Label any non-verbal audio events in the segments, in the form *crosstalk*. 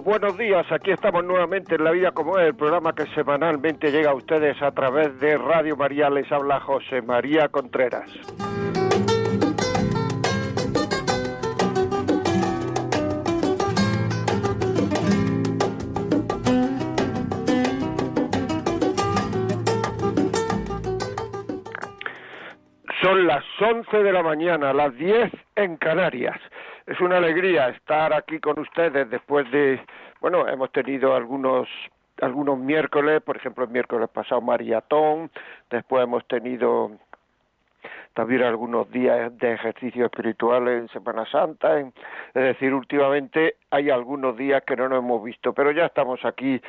Buenos días. Aquí estamos nuevamente en La Vida como es, el programa que semanalmente llega a ustedes a través de Radio María. Les habla José María Contreras. Son las 11 de la mañana, las 10 en Canarias es una alegría estar aquí con ustedes después de, bueno, hemos tenido algunos algunos miércoles, por ejemplo, el miércoles pasado maratón, después hemos tenido también algunos días de ejercicio espiritual en Semana Santa, es decir, últimamente hay algunos días que no nos hemos visto, pero ya estamos aquí,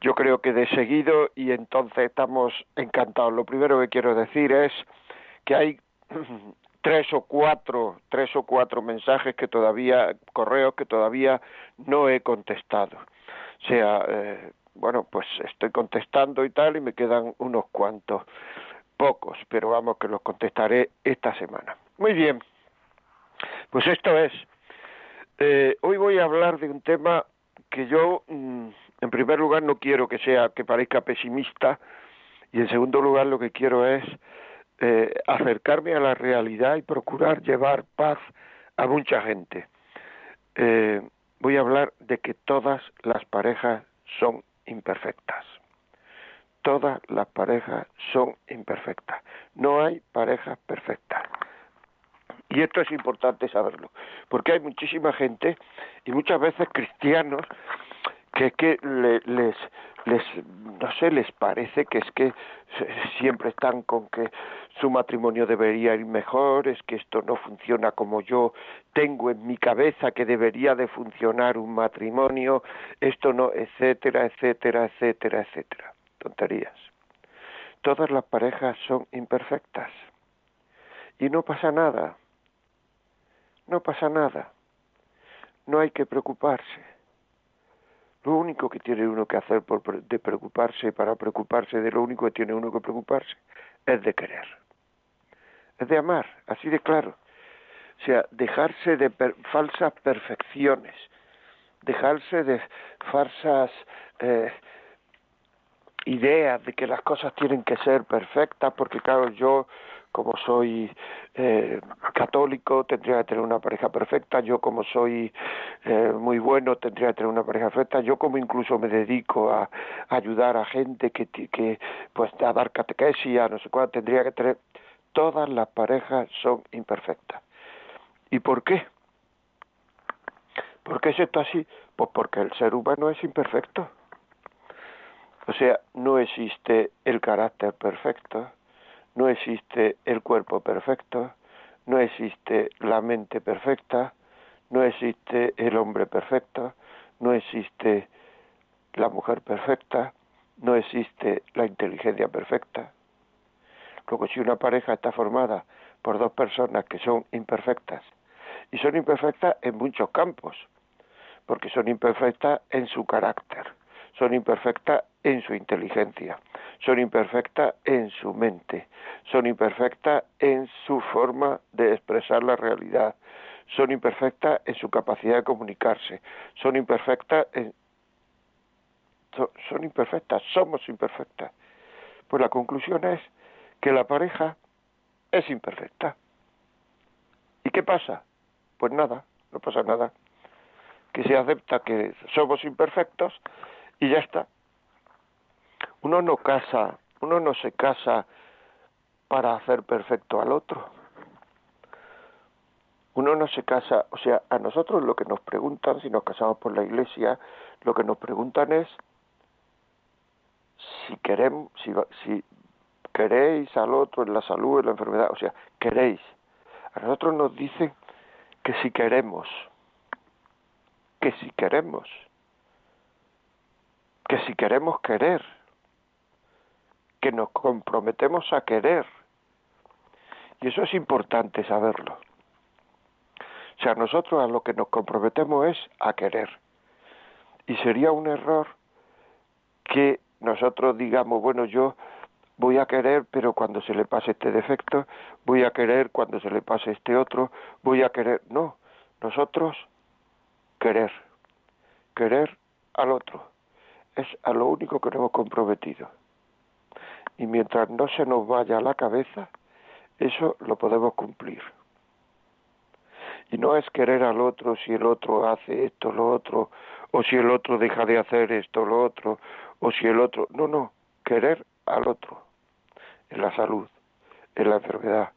yo creo que de seguido y entonces estamos encantados. Lo primero que quiero decir es que hay *clears throat* tres o cuatro, tres o cuatro mensajes que todavía, correos que todavía no he contestado. O sea, eh, bueno, pues estoy contestando y tal y me quedan unos cuantos, pocos, pero vamos que los contestaré esta semana. Muy bien, pues esto es. Eh, hoy voy a hablar de un tema que yo, mm, en primer lugar, no quiero que sea, que parezca pesimista, y en segundo lugar, lo que quiero es eh, acercarme a la realidad y procurar llevar paz a mucha gente. Eh, voy a hablar de que todas las parejas son imperfectas. Todas las parejas son imperfectas. No hay parejas perfectas. Y esto es importante saberlo, porque hay muchísima gente y muchas veces cristianos que, que les, les, no sé, les parece que es que siempre están con que su matrimonio debería ir mejor, es que esto no funciona como yo tengo en mi cabeza que debería de funcionar un matrimonio, esto no, etcétera, etcétera, etcétera, etcétera. Tonterías. Todas las parejas son imperfectas. Y no pasa nada. No pasa nada. No hay que preocuparse lo único que tiene uno que hacer por, de preocuparse, para preocuparse de lo único que tiene uno que preocuparse, es de querer. Es de amar, así de claro. O sea, dejarse de falsas perfecciones, dejarse de falsas eh, ideas de que las cosas tienen que ser perfectas, porque claro, yo como soy eh, católico tendría que tener una pareja perfecta, yo como soy eh, muy bueno tendría que tener una pareja perfecta, yo como incluso me dedico a, ayudar a gente que, que pues a dar catequesis, a no sé cuál, tendría que tener, todas las parejas son imperfectas. ¿Y por qué? ¿Por qué es esto así? Pues porque el ser humano es imperfecto. O sea, no existe el carácter perfecto, no existe el cuerpo perfecto, no existe la mente perfecta, no existe el hombre perfecto, no existe la mujer perfecta, no existe la inteligencia perfecta. Luego, si una pareja está formada por dos personas que son imperfectas, y son imperfectas en muchos campos, porque son imperfectas en su carácter, son imperfectas en su inteligencia, son imperfectas en su mente, son imperfectas en su forma de expresar la realidad, son imperfectas en su capacidad de comunicarse, son imperfectas en... son imperfectas, somos imperfectas. Pues la conclusión es que la pareja es imperfecta. ¿Y qué pasa? Pues nada, no pasa nada. Que se acepta que somos imperfectos y ya está. Uno no casa, uno no se casa para hacer perfecto al otro. Uno no se casa, o sea, a nosotros lo que nos preguntan, si nos casamos por la iglesia, lo que nos preguntan es si queremos, si, si queréis al otro en la salud, en la enfermedad, o sea, queréis. A nosotros nos dicen que si queremos, que si queremos, que si queremos querer, que nos comprometemos a querer. Y eso es importante saberlo. O sea, nosotros a lo que nos comprometemos es a querer. Y sería un error que nosotros digamos, bueno, yo voy a querer, pero cuando se le pase este defecto, voy a querer cuando se le pase este otro, voy a querer. No, nosotros querer, querer al otro. Es a lo único que nos hemos comprometido. Y mientras no se nos vaya a la cabeza, eso lo podemos cumplir. Y no es querer al otro si el otro hace esto, lo otro, o si el otro deja de hacer esto, lo otro, o si el otro... No, no, querer al otro, en la salud, en la enfermedad.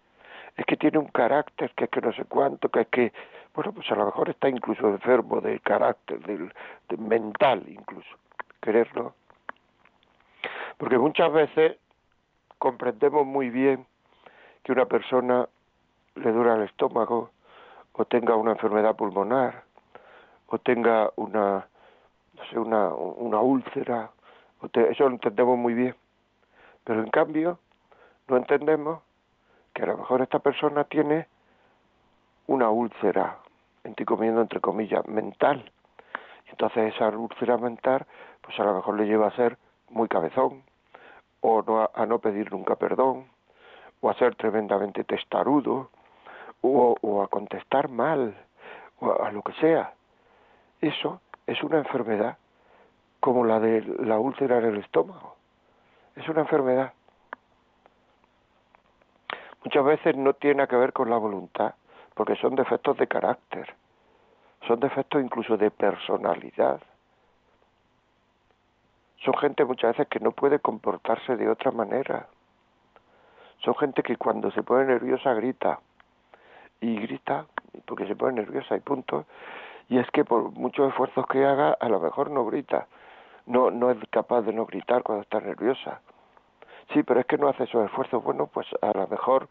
Es que tiene un carácter que es que no sé cuánto, que es que, bueno, pues a lo mejor está incluso enfermo del carácter, del, mental incluso, quererlo. Porque muchas veces comprendemos muy bien que una persona le dura el estómago, o tenga una enfermedad pulmonar, o tenga una, no sé, una, una úlcera, eso lo entendemos muy bien. Pero en cambio, no entendemos que a lo mejor esta persona tiene una úlcera, estoy comiendo entre comillas, mental. Entonces esa úlcera mental, pues a lo mejor le lleva a ser muy cabezón, o no, a no pedir nunca perdón, o a ser tremendamente testarudo, o, a contestar mal, o a, lo que sea. Eso es una enfermedad como la de la úlcera en el estómago. Es una enfermedad. Muchas veces no tiene que ver con la voluntad, porque son defectos de carácter, son defectos incluso de personalidad. Son gente muchas veces que no puede comportarse de otra manera. Son gente que cuando se pone nerviosa grita y grita porque se pone nerviosa y punto. Y es que por muchos esfuerzos que haga, a lo mejor no grita. No, no es capaz de no gritar cuando está nerviosa. Sí, pero es que no hace esos esfuerzos. Bueno, pues a lo mejor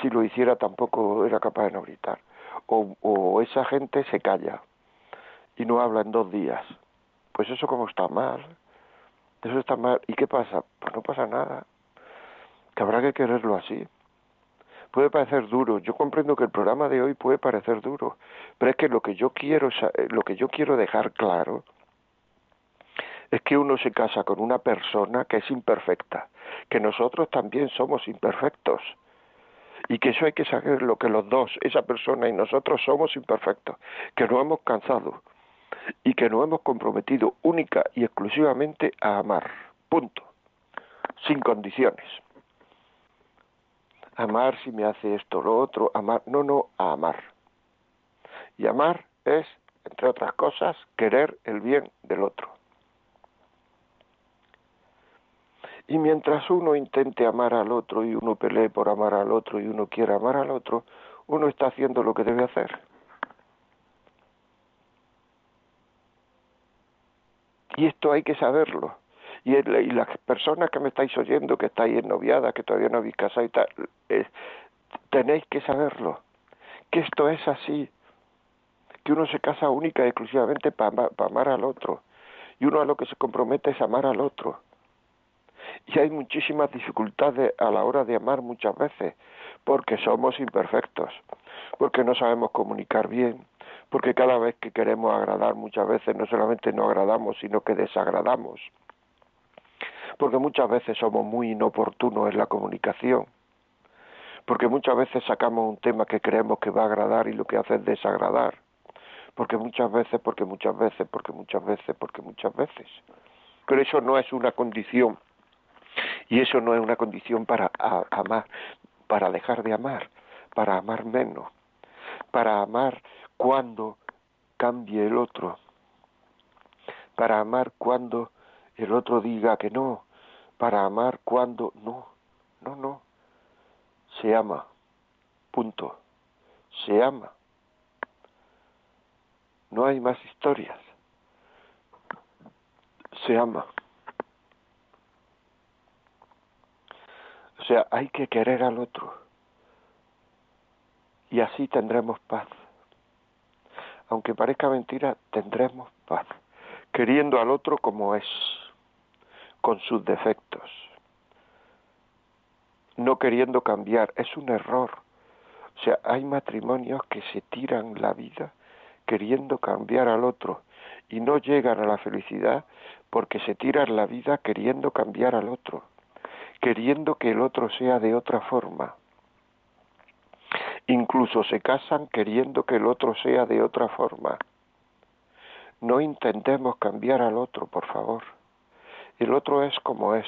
si lo hiciera tampoco era capaz de no gritar. O, o esa gente se calla y no habla en dos días. Pues eso como está mal. Eso está mal. ¿Y qué pasa? Pues no pasa nada. Que habrá que quererlo así puede parecer duro. Yo comprendo que el programa de hoy puede parecer duro, pero es que lo que yo quiero, eh, lo que yo quiero dejar claro es que uno se casa con una persona que es imperfecta, que nosotros también somos imperfectos y que eso hay que saberlo, que los dos, esa persona y nosotros somos imperfectos, que nos hemos cansado y que nos hemos comprometido única y exclusivamente a amar, punto, sin condiciones amar si me hace esto o lo otro, amar, no, no, a amar. Y amar es, entre otras cosas, querer el bien del otro. Y mientras uno intente amar al otro y uno pelee por amar al otro y uno quiere amar al otro, uno está haciendo lo que debe hacer. Y esto hay que saberlo y, las personas que me estáis oyendo, que estáis noviada, que todavía no habéis casado y tal, tenéis que saberlo, que esto es así, que uno se casa única y exclusivamente para amar al otro, y uno a lo que se compromete es amar al otro. Y hay muchísimas dificultades a la hora de amar muchas veces, porque somos imperfectos, porque no sabemos comunicar bien, porque cada vez que queremos agradar muchas veces no solamente no agradamos, sino que desagradamos. Porque muchas veces somos muy inoportunos en la comunicación, porque muchas veces sacamos un tema que creemos que va a agradar y lo que hace es desagradar, porque muchas veces, porque muchas veces, porque muchas veces, porque muchas veces. Pero eso no es una condición, y eso no es una condición para amar, para dejar de amar, para amar menos, para amar cuando cambie el otro, para amar cuando el otro diga que no, para amar cuando no, no, no, se ama, punto, se ama. No hay más historias, se ama. O sea, hay que querer al otro y así tendremos paz. aunque parezca mentira, tendremos paz, queriendo al otro como es, con sus defectos, no queriendo cambiar. Es un error. O sea, hay matrimonios que se tiran la vida queriendo cambiar al otro y no llegan a la felicidad porque se tiran la vida queriendo cambiar al otro, queriendo que el otro sea de otra forma. Incluso se casan queriendo que el otro sea de otra forma. No intentemos cambiar al otro, por favor. El otro es como es.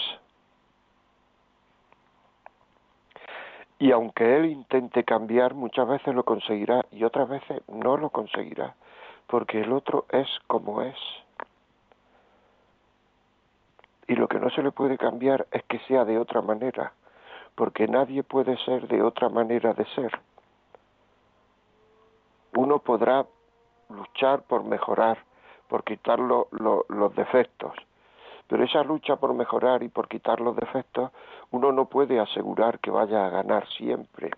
Y aunque él intente cambiar, muchas veces lo conseguirá y otras veces no lo conseguirá, porque el otro es como es. Y lo que no se le puede cambiar es que sea de otra manera, porque nadie puede ser de otra manera de ser. Uno podrá luchar por mejorar, por quitar los defectos, pero esa lucha por mejorar y por quitar los defectos, uno no puede asegurar que vaya a ganar siempre.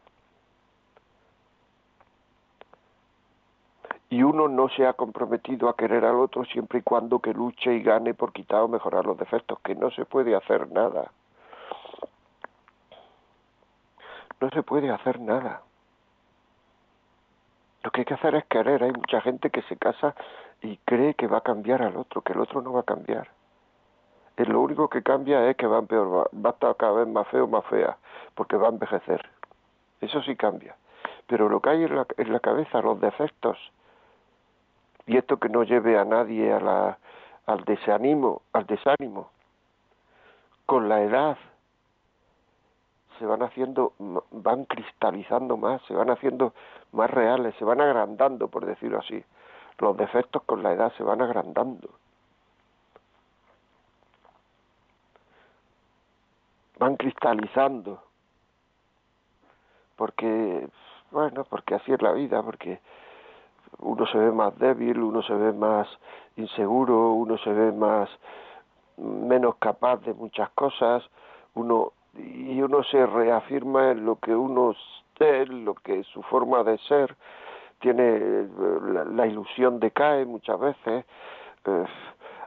Y uno no se ha comprometido a querer al otro siempre y cuando que luche y gane por quitar o mejorar los defectos, que no se puede hacer nada. No se puede hacer nada. Lo que hay que hacer es querer. Hay mucha gente que se casa y cree que va a cambiar al otro, que el otro no va a cambiar lo único que cambia es que va a empeorar, va a estar cada vez más feo, más fea, porque va a envejecer. Eso sí cambia. Pero lo que hay en la, en la cabeza, los defectos, y esto que no lleve a nadie a la, al desánimo, al desánimo, con la edad se van haciendo, van cristalizando más, se van haciendo más reales, se van agrandando, por decirlo así. Los defectos con la edad se van agrandando. van cristalizando porque bueno porque así es la vida porque uno se ve más débil uno se ve más inseguro uno se ve más menos capaz de muchas cosas. Uno y uno se reafirma en lo que uno es lo que es su forma de ser. Tiene la, la ilusión decae muchas veces. Eh,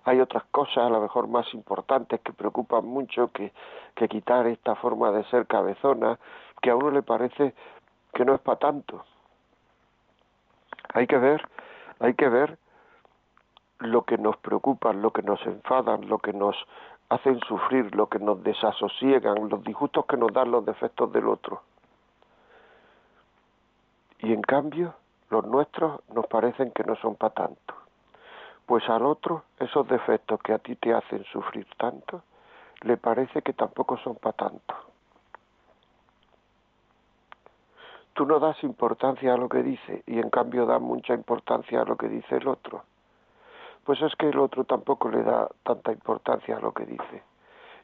hay otras cosas a lo mejor más importantes que preocupan mucho que, que quitar esta forma de ser cabezona que a uno le parece que no es para tanto. Hay que ver, hay que ver lo que nos preocupa, lo que nos enfadan, lo que nos hacen sufrir, lo que nos desasosiegan, los disgustos que nos dan los defectos del otro. Y en cambio, los nuestros nos parecen que no son para tanto. Pues al otro, esos defectos que a ti te hacen sufrir tanto, le parece que tampoco son para tanto. Tú no das importancia a lo que dice y en cambio das mucha importancia a lo que dice el otro. Pues es que el otro tampoco le da tanta importancia a lo que dice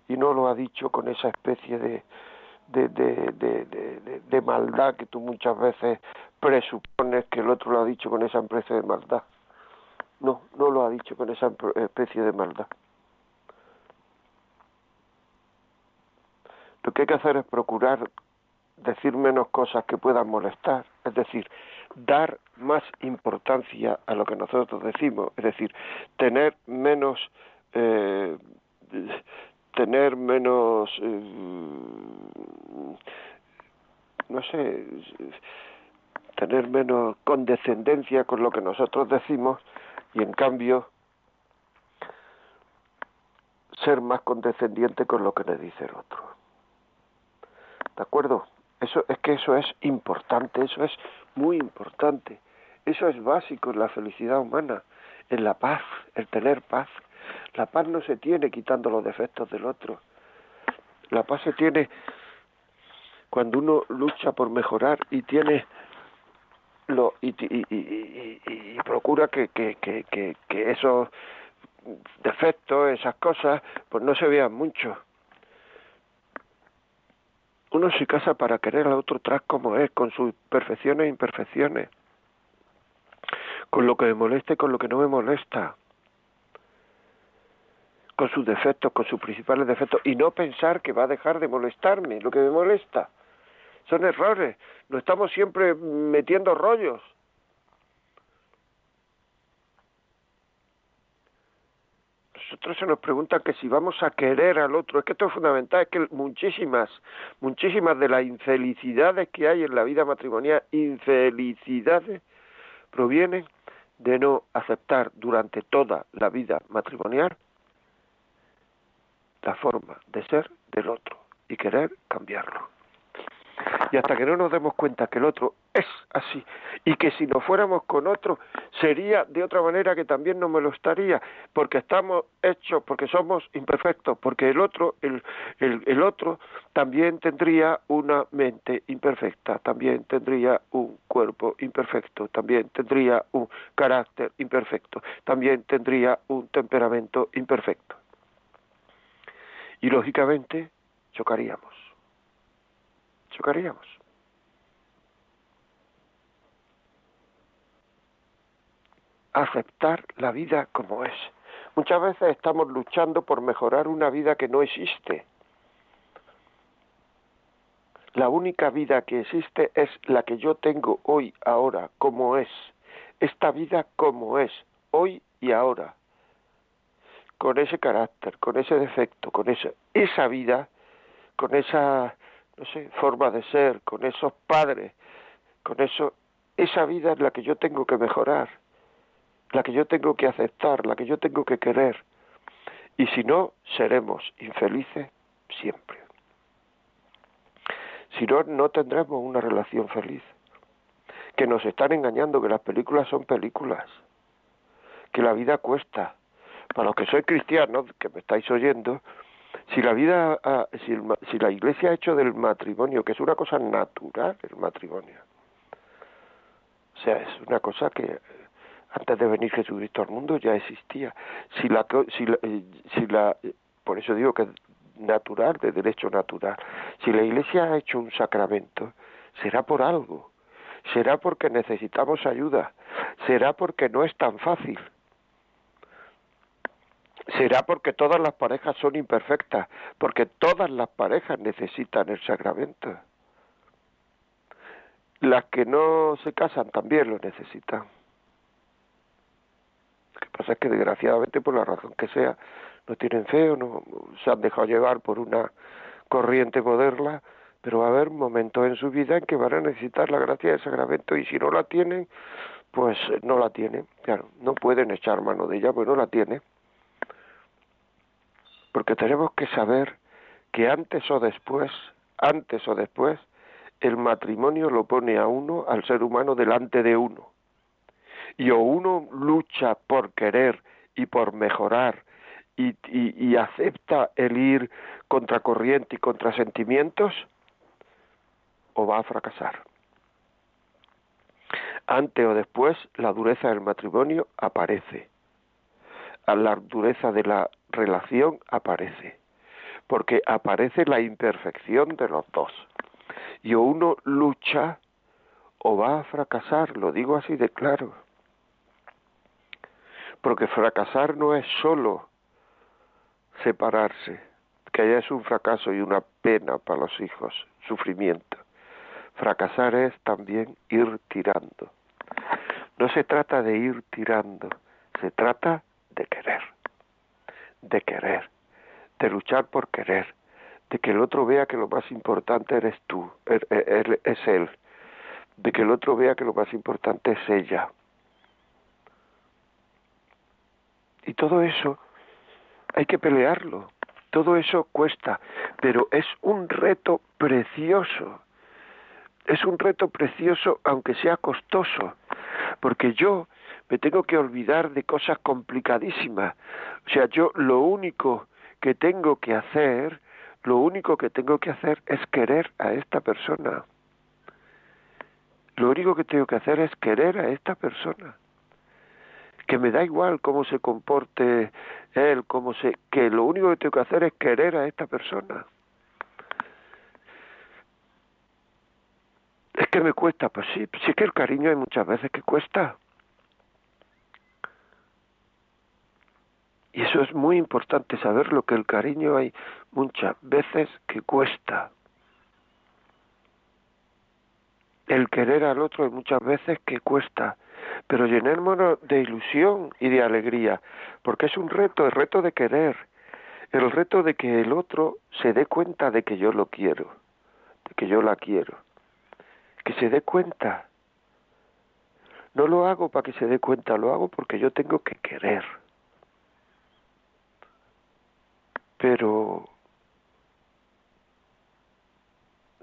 y no lo ha dicho con esa especie de, de, de, de, de maldad que tú muchas veces presupones que el otro lo ha dicho con esa especie de maldad. No, no lo ha dicho con esa especie de maldad. Lo que hay que hacer es procurar decir menos cosas que puedan molestar, es decir, dar más importancia a lo que nosotros decimos, es decir, tener menos, eh, tener menos, eh, no sé, tener menos condescendencia con lo que nosotros decimos y en cambio ser más condescendiente con lo que le dice el otro. ¿De acuerdo? Eso es que eso es importante, eso es muy importante. Eso es básico en la felicidad humana, en la paz, el tener paz. La paz no se tiene quitando los defectos del otro. La paz se tiene cuando uno lucha por mejorar y tiene lo, y, y, y, y procura que, que, que, que, esos defectos, esas cosas, pues no se vean mucho. Uno se casa para querer al otro tras como es, con sus perfecciones e imperfecciones, con lo que me molesta y con lo que no me molesta, con sus defectos, con sus principales defectos, y no pensar que va a dejar de molestarme lo que me molesta son errores. Nos estamos siempre metiendo rollos. Nosotros se nos pregunta que si vamos a querer al otro, es que esto es fundamental, es que muchísimas, muchísimas de las infelicidades que hay en la vida matrimonial, infelicidades, provienen de no aceptar durante toda la vida matrimonial la forma de ser del otro y querer cambiarlo. Y hasta que no nos demos cuenta que el otro es así y que si nos fuéramos con otro sería de otra manera que también no me lo estaría, porque estamos hechos, porque somos imperfectos, porque el otro, el, el, el otro también tendría una mente imperfecta, también tendría un cuerpo imperfecto, también tendría un carácter imperfecto, también tendría un temperamento imperfecto. Y lógicamente chocaríamos chocaríamos. Aceptar la vida como es. Muchas veces estamos luchando por mejorar una vida que no existe. La única vida que existe es la que yo tengo hoy, ahora, como es. Esta vida como es, hoy y ahora. Con ese carácter, con ese defecto, con esa, esa vida, con esa no sé, forma de ser, con esos padres, con eso, esa vida es la que yo tengo que mejorar, la que yo tengo que aceptar, la que yo tengo que querer. Y si no, seremos infelices siempre. Si no, no tendremos una relación feliz. Que nos están engañando, que las películas son películas, que la vida cuesta. Para los que sois cristianos, que me estáis oyendo, si la vida, ah, si, si la Iglesia ha hecho del matrimonio, que es una cosa natural el matrimonio, o sea, es una cosa que antes de venir Jesucristo al mundo ya existía. Si la, si la, eh, si la, eh, por eso digo que es natural, de derecho natural. Si la Iglesia ha hecho un sacramento, será por algo. Será porque necesitamos ayuda. Será porque no es tan fácil será porque todas las parejas son imperfectas, porque todas las parejas necesitan el sacramento. Las que no se casan también lo necesitan. Lo que pasa es que desgraciadamente por la razón que sea no tienen fe o no se han dejado llevar por una corriente moderna, pero va a haber momentos en su vida en que van a necesitar la gracia del sacramento y si no la tienen, pues no la tienen. Claro, no pueden echar mano de ella, pues no la tienen porque tenemos que saber que antes o después, antes o después, el matrimonio lo pone a uno, al ser humano, delante de uno. Y o uno lucha por querer y por mejorar y, acepta el ir contra corriente y contra sentimientos, o va a fracasar. Antes o después, la dureza del matrimonio aparece. La dureza de la relación aparece, porque aparece la imperfección de los dos. Y o uno lucha o va a fracasar, lo digo así de claro. Porque fracasar no es solo separarse, que ya es un fracaso y una pena para los hijos, sufrimiento. Fracasar es también ir tirando. No se trata de ir tirando, se trata de querer de querer, de luchar por querer, de que el otro vea que lo más importante eres tú, er, er, er, es él, de que el otro vea que lo más importante es ella. Y todo eso hay que pelearlo, todo eso cuesta, pero es un reto precioso, es un reto precioso aunque sea costoso, porque yo me tengo que olvidar de cosas complicadísimas. O sea, yo lo único que tengo que hacer, lo único que tengo que hacer es querer a esta persona. Lo único que tengo que hacer es querer a esta persona. Que me da igual cómo se comporte él, cómo se... que lo único que tengo que hacer es querer a esta persona. Es que me cuesta, pues sí, sí que el cariño hay muchas veces que cuesta. Y eso es muy importante saber lo que el cariño hay muchas veces que cuesta. El querer al otro hay muchas veces que cuesta. Pero llenémonos de ilusión y de alegría, porque es un reto, el reto de querer, el reto de que el otro se dé cuenta de que yo lo quiero, de que yo la quiero, que se dé cuenta. No lo hago para que se dé cuenta, lo hago porque yo tengo que querer. Pero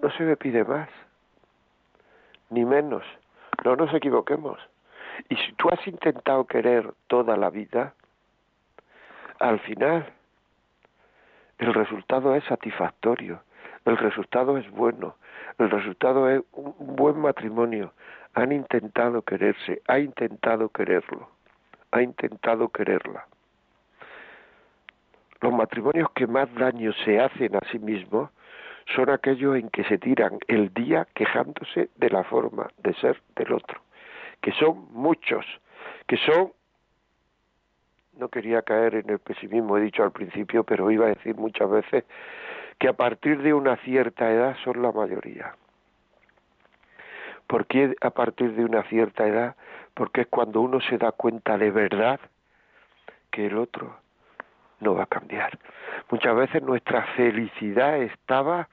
no se me pide más, ni menos. No nos equivoquemos. Y si tú has intentado querer toda la vida, al final el resultado es satisfactorio, el resultado es bueno, el resultado es un buen matrimonio. Han intentado quererse, ha intentado quererlo, ha intentado quererla. Los matrimonios que más daño se hacen a sí mismos son aquellos en que se tiran el día quejándose de la forma de ser del otro, que son muchos, que son no quería caer en el pesimismo, he dicho al principio, pero iba a decir muchas veces que a partir de una cierta edad son la mayoría. ¿Por qué a partir de una cierta edad? Porque es cuando uno se da cuenta de verdad que el otro no va a cambiar. Muchas veces nuestra felicidad estaba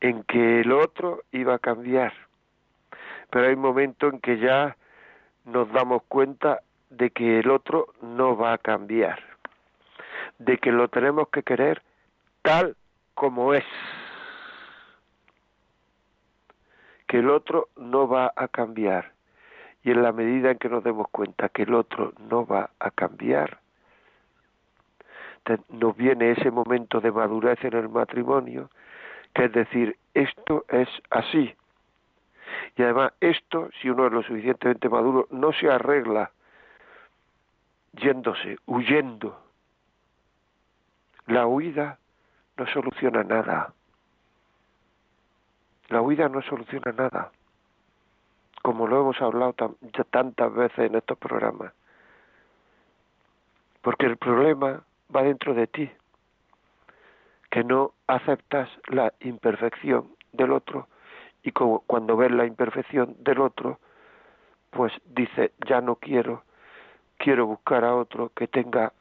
en que el otro iba a cambiar. Pero hay momentos en que ya nos damos cuenta de que el otro no va a cambiar, de que lo tenemos que querer tal como es, que el otro no va a cambiar. Y en la medida en que nos demos cuenta que el otro no va a cambiar, nos viene ese momento de madurez en el matrimonio que es decir, esto es así. Y además esto, si uno es lo suficientemente maduro, no se arregla yéndose, huyendo. La huida no soluciona nada. La huida no soluciona nada, como lo hemos hablado tantas veces en estos programas. Porque el problema va dentro de ti que no aceptas la imperfección del otro y como cuando ves la imperfección del otro, pues dice, ya no quiero, quiero buscar a otro que tenga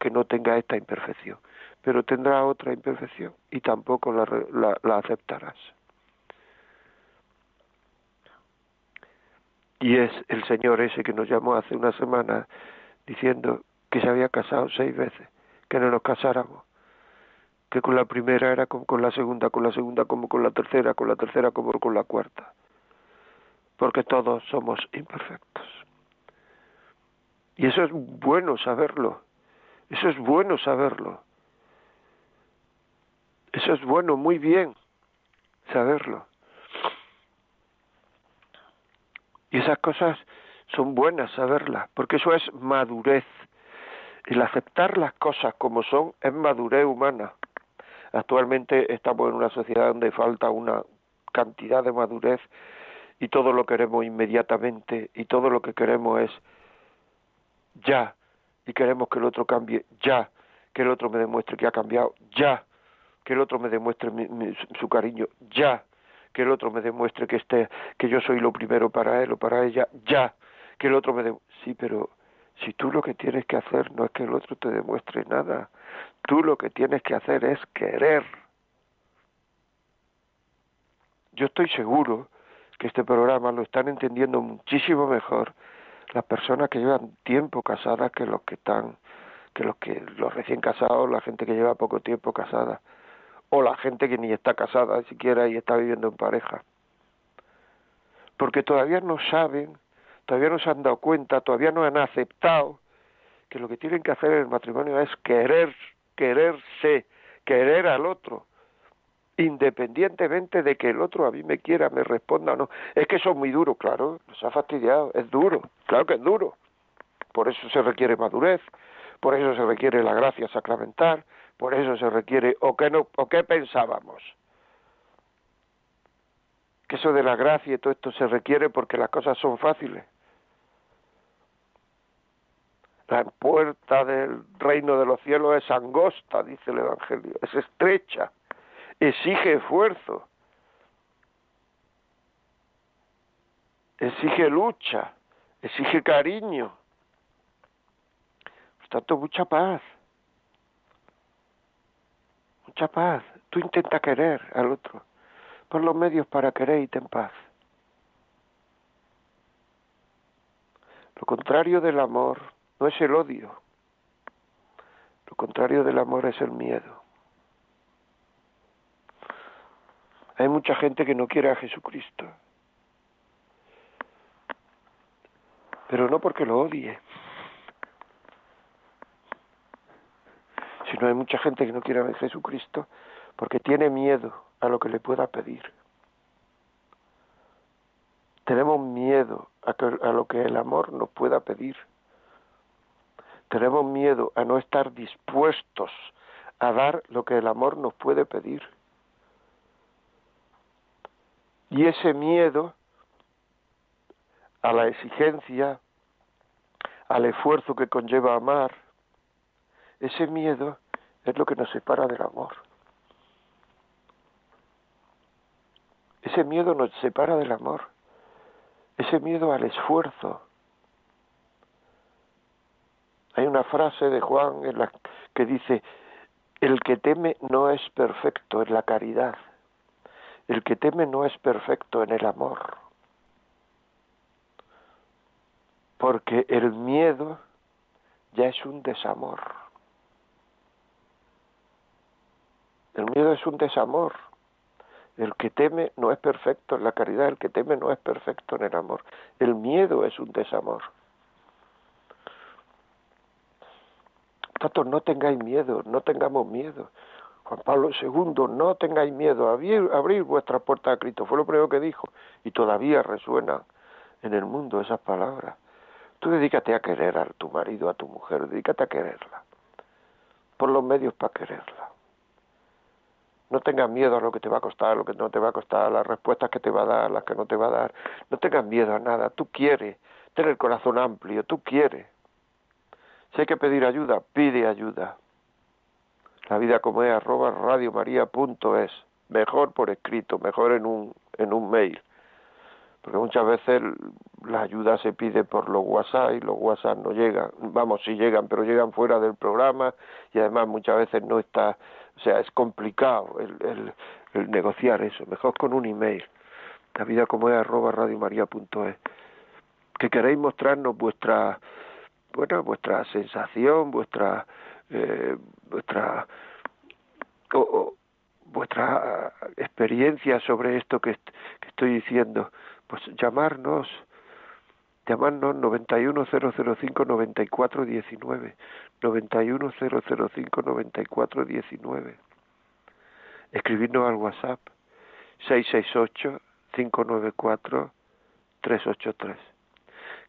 que no tenga esta imperfección, pero tendrá otra imperfección y tampoco la, la, la aceptarás. Y es el señor ese que nos llamó hace una semana diciendo que se había casado seis veces, que no nos casáramos que con la primera era como con la segunda, con la segunda como con la tercera, con la tercera como con la cuarta. Porque todos somos imperfectos. Y eso es bueno saberlo. Eso es bueno saberlo. Eso es bueno, muy bien saberlo. Y esas cosas son buenas saberlas, porque eso es madurez. El aceptar las cosas como son es madurez humana. Actualmente estamos en una sociedad donde falta una cantidad de madurez y todo lo queremos inmediatamente y todo lo que queremos es ya. Y queremos que el otro cambie ya, que el otro me demuestre que ha cambiado ya, que el otro me demuestre su cariño ya, que el otro me demuestre que esté que yo soy lo primero para él o para ella ya, que el otro me de... sí, pero si tú lo que tienes que hacer no es que el otro te demuestre nada, Tú lo que tienes que hacer es querer. Yo estoy seguro que este programa lo están entendiendo muchísimo mejor las personas que llevan tiempo casadas que los que están que los que los recién casados, la gente que lleva poco tiempo casada o la gente que ni está casada siquiera y está viviendo en pareja. Porque todavía no saben, todavía no se han dado cuenta, todavía no han aceptado que lo que tienen que hacer en el matrimonio es querer quererse, querer al otro, independientemente de que el otro a mí me quiera, me responda o no. Es que eso es muy duro, claro, nos ha fastidiado, es duro, claro que es duro. Por eso se requiere madurez, por eso se requiere la gracia sacramental, por eso se requiere, o qué, no, o qué pensábamos, que eso de la gracia y todo esto se requiere porque las cosas son fáciles. La puerta del reino de los cielos es angosta, dice el Evangelio, es estrecha, exige esfuerzo, exige lucha, exige cariño. Por tanto, mucha paz. Mucha paz. Tú intenta querer al otro. Pon los medios para querer y ten paz. Lo contrario del amor no es el odio. Lo contrario del amor es el miedo. Hay mucha gente que no quiere a Jesucristo. Pero no porque lo odie. Sino hay mucha gente que no quiere a Jesucristo porque tiene miedo a lo que le pueda pedir. Tenemos miedo a, a lo que el amor nos pueda pedir. Tenemos miedo a no estar dispuestos a dar lo que el amor nos puede pedir. Y ese miedo a la exigencia, al esfuerzo que conlleva amar, ese miedo es lo que nos separa del amor. Ese miedo nos separa del amor. Ese miedo al esfuerzo. Hay una frase de Juan en la que dice, el que teme no es perfecto en la caridad. El que teme no es perfecto en el amor. Porque el miedo ya es un desamor. El miedo es un desamor. El que teme no es perfecto en la caridad, el que teme no es perfecto en el amor. El miedo es un desamor. No tengáis miedo, no tengamos miedo. Juan Pablo II, no tengáis miedo, abrir, abrir vuestra puerta a Cristo, fue lo primero que dijo, y todavía resuenan en el mundo esas palabras. Tú dedícate a querer a tu marido, a tu mujer, dedícate a quererla, por los medios para quererla. No tengas miedo a lo que te va a costar, a lo que no te va a costar, a las respuestas que te va a dar, las que no te va a dar. No tengas miedo a nada, tú quieres, ten el corazón amplio, tú quieres. Si hay que pedir ayuda, pide ayuda. La vida como es arroba radiomaria.es. Mejor por escrito, mejor en un, en un mail. Porque muchas veces la ayuda se pide por los WhatsApp y los WhatsApp no llegan. Vamos, sí llegan, pero llegan fuera del programa y además muchas veces no está, o sea, es complicado el, el, el negociar eso. Mejor con un email. La vida como es arroba radiomaria.es. Que queréis mostrarnos vuestra, bueno, vuestra sensación, vuestra eh, vuestra o, vuestra experiencia sobre esto que, que, estoy diciendo, pues llamarnos, llamarnos 910059419, 910059419, escribirnos al WhatsApp 668 594 383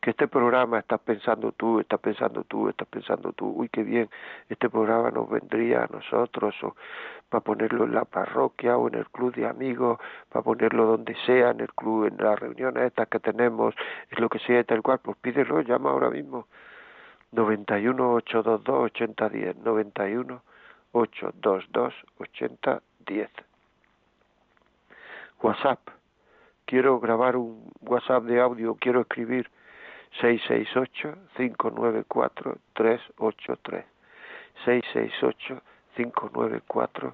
que este programa estás pensando tú, estás pensando tú, estás pensando tú, uy, qué bien, este programa nos vendría a nosotros, o para ponerlo en la parroquia o en el club de amigos, para ponerlo donde sea, en el club, en las reuniones estas que tenemos, es lo que sea, tal cual, pues pídelo, llama ahora mismo. 91 822 8010, 91 822 8010. WhatsApp. Quiero grabar un WhatsApp de audio, quiero escribir 668-594-383. 668-594-383.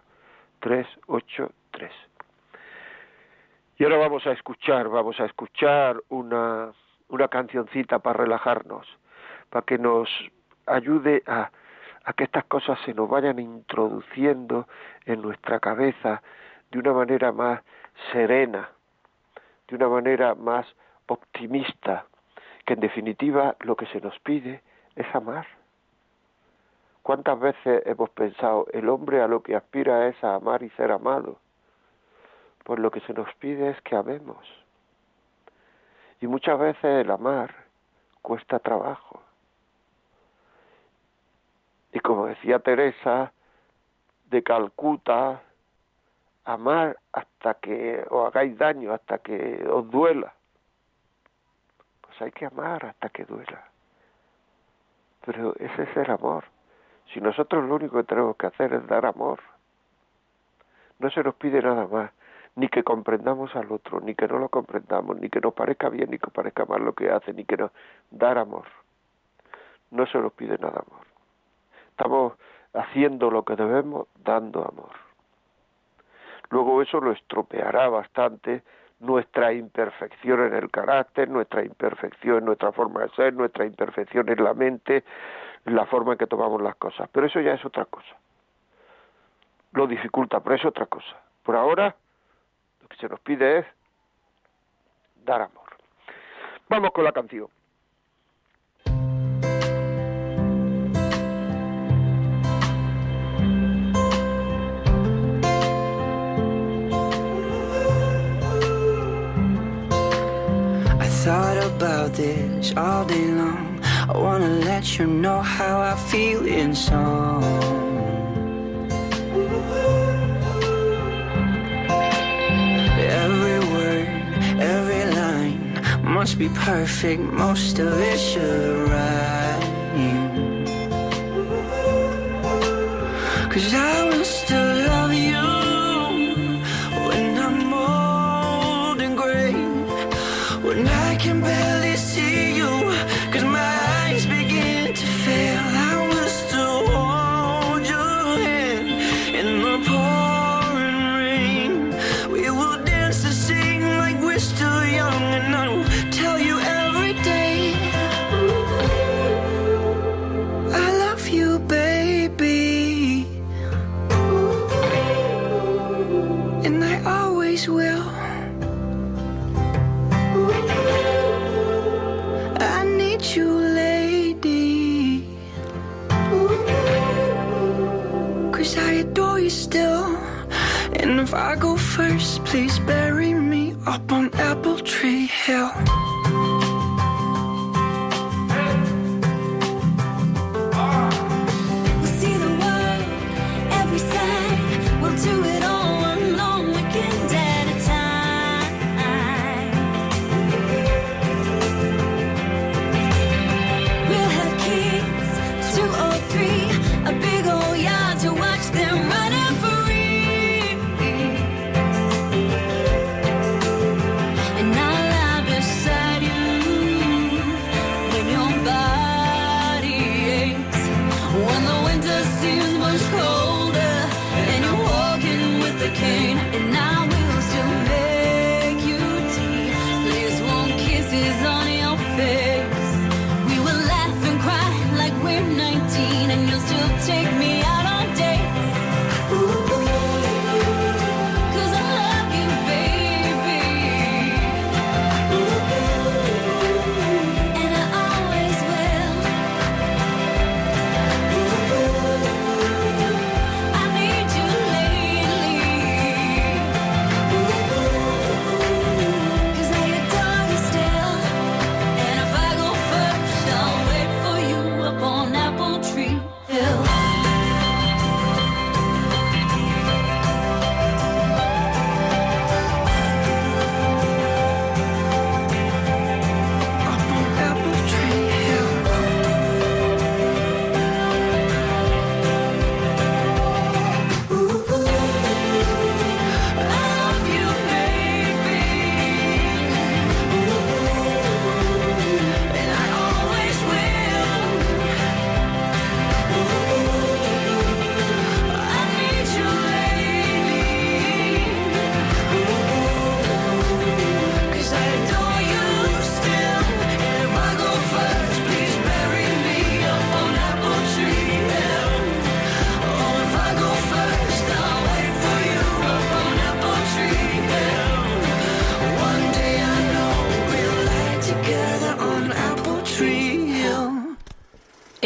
Y ahora vamos a escuchar, vamos a escuchar una, una cancioncita para relajarnos, para que nos ayude a que estas cosas se nos vayan introduciendo en nuestra cabeza de una manera más serena, de una manera más optimista, que en definitiva lo que se nos pide es amar. ¿Cuántas veces hemos pensado, el hombre a lo que aspira es a amar y ser amado? Pues lo que se nos pide es que amemos. Y muchas veces el amar cuesta trabajo. Y como decía Teresa de Calcuta, amar hasta que os hagáis daño, hasta que os duela hay que amar hasta que duela. Pero ese es el amor. Si nosotros lo único que tenemos que hacer es dar amor, no se nos pide nada más, ni que comprendamos al otro, ni que no lo comprendamos, ni que nos parezca bien, ni que parezca mal lo que hace, ni que nos dar amor. No se nos pide nada amor. Estamos haciendo lo que debemos, dando amor. Luego eso lo estropeará bastante nuestra imperfección en el carácter, nuestra imperfección en nuestra forma de ser, nuestra imperfección en la mente, la forma en que tomamos las cosas. Pero eso ya es otra cosa. Lo dificulta, pero es otra cosa. Por ahora, lo que se nos pide es dar amor. Vamos con la canción. About this all day long. I wanna let you know how I feel in song. Every word, every line must be perfect. Most of it should rhyme. Cause I if I go first, please bury me up on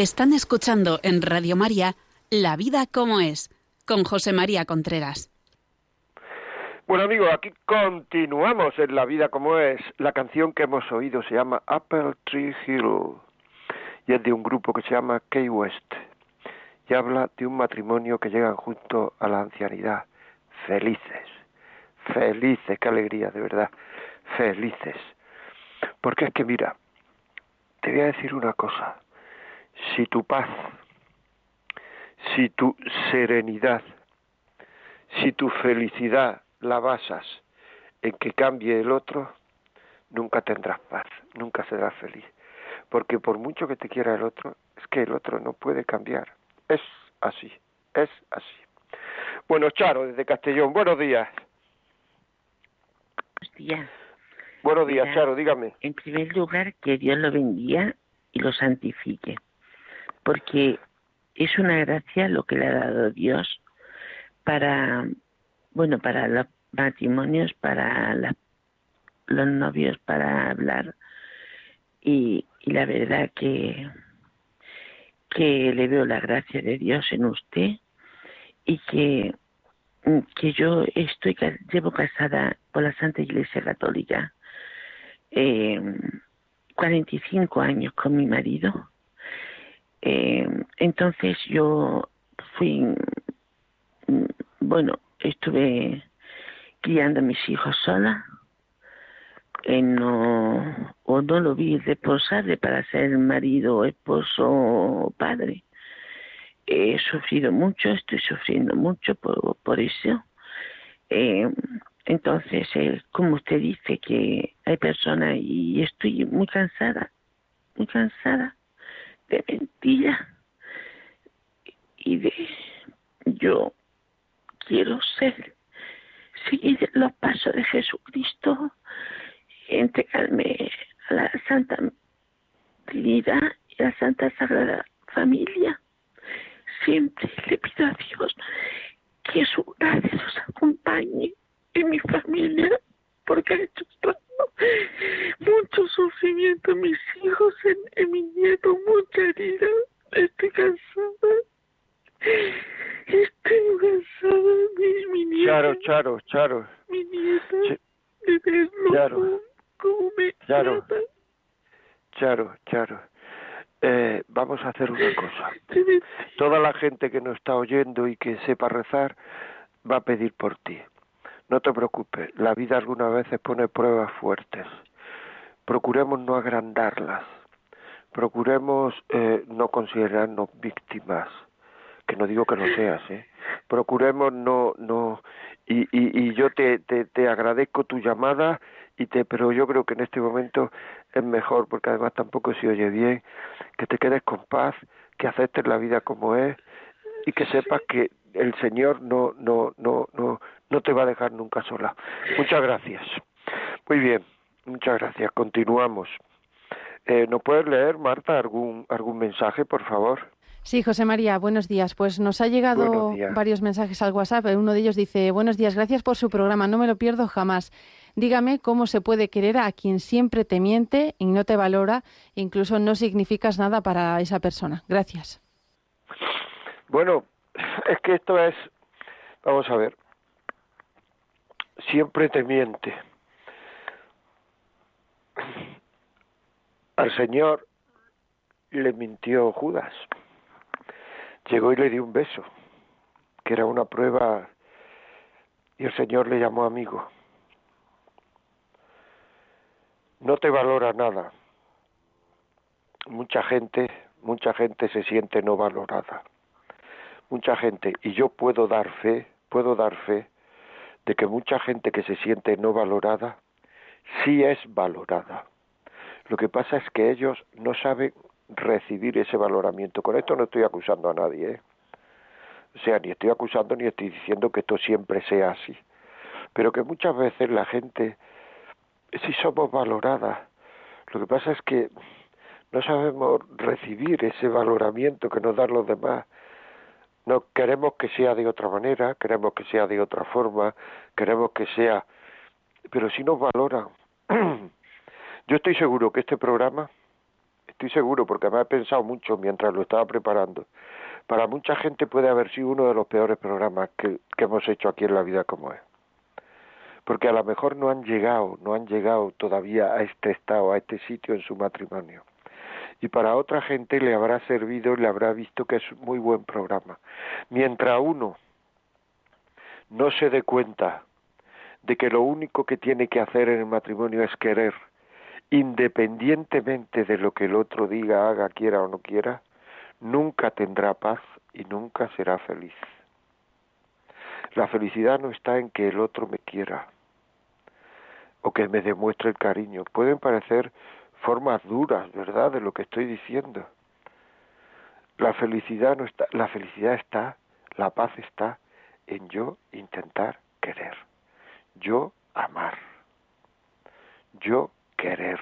Están escuchando en Radio María La vida como es, con José María Contreras. Bueno amigos, aquí continuamos en La vida como es. La canción que hemos oído se llama Apple Tree Hill y es de un grupo que se llama Key West y habla de un matrimonio que llegan junto a la ancianidad, felices, felices, qué alegría, de verdad, felices. Porque es que mira, te voy a decir una cosa, si tu paz, si tu serenidad, si tu felicidad la basas en que cambie el otro, nunca tendrás paz, nunca serás feliz. Porque por mucho que te quiera el otro, es que el otro no puede cambiar. Es así, es así. Bueno, Charo, desde Castellón, buenos días. Buenos días. Buenos días, Mira, Charo, dígame. En primer lugar, que Dios lo bendiga y lo santifique, porque es una gracia lo que le ha dado Dios para, bueno, para los matrimonios, para la- los novios, para hablar y, y la verdad que que le veo la gracia de Dios en usted y que que yo estoy llevo casada por la Santa Iglesia Católica eh, 45 años con mi marido. Eh, entonces yo fui, bueno, estuve criando a mis hijos sola. Eh, no, o no lo vi responsable para ser marido, esposo o padre. He sufrido mucho, estoy sufriendo mucho por, por eso. Eh, entonces, eh, como usted dice que hay personas y estoy muy cansada, muy cansada de mentiras y de yo quiero ser, seguir los pasos de Jesucristo, entregarme a la Santa Trinidad y a la Santa Sagrada Familia. Siempre le pido a Dios que su gracia nos acompañe en mi familia, porque ha hecho tanto- mucho sufrimiento en mis hijos, en, en mi nieto, mucha herida. Estoy cansada. Estoy cansada, mi, mi nieto. Charo, Charo, Charo. Mi nieta, Ch- de verlo Charo. cómo me Charo. trata. Charo, Charo. Eh, vamos a hacer una cosa. Toda la gente que nos está oyendo y que sepa rezar va a pedir por ti. No te preocupes, la vida algunas veces pone pruebas fuertes. Procuremos no agrandarlas. Procuremos eh, no considerarnos víctimas. Que no digo que no seas, ¿eh? Procuremos no, no, y, y, y yo te, te, te agradezco tu llamada y te, pero yo creo que en este momento es mejor porque además tampoco se oye bien que te quedes con paz, que aceptes la vida como es y que sepas que el Señor no, no, no, no, no te va a dejar nunca sola. Muchas gracias. Muy bien, muchas gracias. Continuamos. Eh, ¿Nos puedes leer, Marta, algún, algún mensaje, por favor? Sí, José María, buenos días. Pues nos ha llegado varios mensajes al WhatsApp. Uno de ellos dice, buenos días, gracias por su programa, no me lo pierdo jamás. Dígame cómo se puede querer a quien siempre te miente y no te valora, incluso no significas nada para esa persona. Gracias. Bueno, es que esto es, vamos a ver, siempre te miente. Al Señor le mintió Judas. Llegó y le dio un beso, que era una prueba, y el Señor le llamó amigo. No te valora nada. Mucha gente, mucha gente se siente no valorada mucha gente, y yo puedo dar fe, puedo dar fe de que mucha gente que se siente no valorada, sí es valorada. Lo que pasa es que ellos no saben recibir ese valoramiento. Con esto no estoy acusando a nadie, ¿eh? O sea, ni estoy acusando ni estoy diciendo que esto siempre sea así. Pero que muchas veces la gente, sí somos valoradas. Lo que pasa es que no sabemos recibir ese valoramiento que nos dan los demás. No queremos que sea de otra manera, queremos que sea de otra forma, queremos que sea, pero si nos valoran. *clears throat* Yo estoy seguro que este programa, estoy seguro porque me he pensado mucho mientras lo estaba preparando, para mucha gente puede haber sido uno de los peores programas que, que hemos hecho aquí en la vida como es. Porque a lo mejor no han llegado, no han llegado todavía a este estado, a este sitio en su matrimonio y para otra gente le habrá servido, le habrá visto que es un muy buen programa. Mientras uno no se dé cuenta de que lo único que tiene que hacer en el matrimonio es querer, independientemente de lo que el otro diga, haga, quiera o no quiera, nunca tendrá paz y nunca será feliz. La felicidad no está en que el otro me quiera o que me demuestre el cariño. Pueden parecer formas duras, ¿verdad?, de lo que estoy diciendo. La felicidad no está, la felicidad está, la paz está en yo intentar querer, yo amar, yo querer,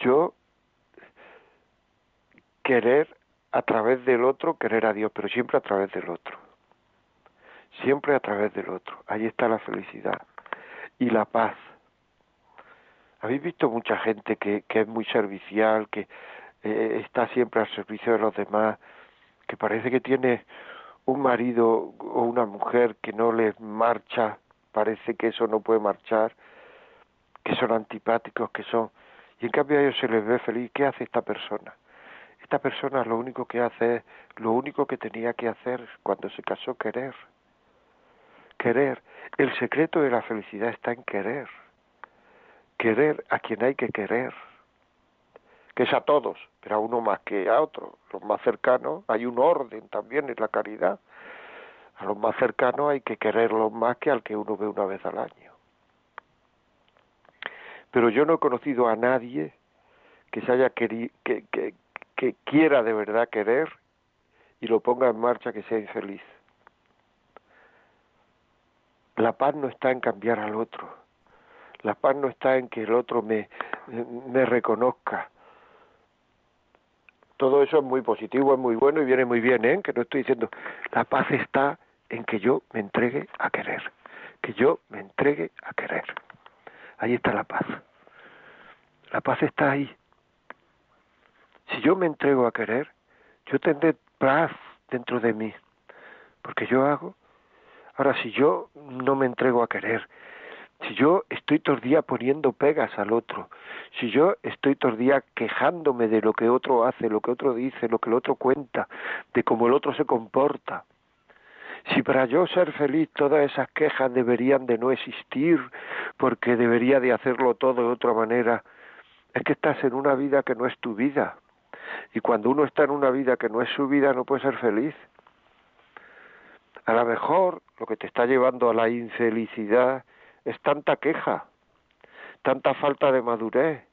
yo querer a través del otro, querer a Dios, pero siempre a través del otro, siempre a través del otro. Ahí está la felicidad y la paz. Habéis visto mucha gente que, que es muy servicial, que eh, está siempre al servicio de los demás, que parece que tiene un marido o una mujer que no les marcha, parece que eso no puede marchar, que son antipáticos, que son... Y en cambio a ellos se les ve feliz. ¿Qué hace esta persona? Esta persona lo único que hace es lo único que tenía que hacer cuando se casó, querer. Querer. El secreto de la felicidad está en querer. Querer a quien hay que querer que es a todos, pero a uno más que a otro. Los más cercanos, hay un orden también en la caridad. A los más cercanos hay que quererlos más que al que uno ve una vez al año. Pero yo no he conocido a nadie que se haya que, que, que quiera de verdad querer y lo ponga en marcha que sea infeliz. La paz no está en cambiar al otro. La paz no está en que el otro me, reconozca, todo eso es muy positivo, es muy bueno y viene muy bien, ¿eh? Que no estoy diciendo, la paz está en que yo me entregue a querer, que yo me entregue a querer. Ahí está la paz. La paz está ahí. Si yo me entrego a querer, yo tendré paz dentro de mí, porque yo hago. Ahora, si yo no me entrego a querer, si yo estoy todo el día poniendo pegas al otro, si yo estoy todo el día quejándome de lo que otro hace, lo que otro dice, lo que el otro cuenta, de cómo el otro se comporta, si para yo ser feliz todas esas quejas deberían de no existir, porque debería de hacerlo todo de otra manera, es que estás en una vida que no es tu vida. Y cuando uno está en una vida que no es su vida, no puede ser feliz. A lo mejor lo que te está llevando a la infelicidad es tanta queja, tanta falta de madurez,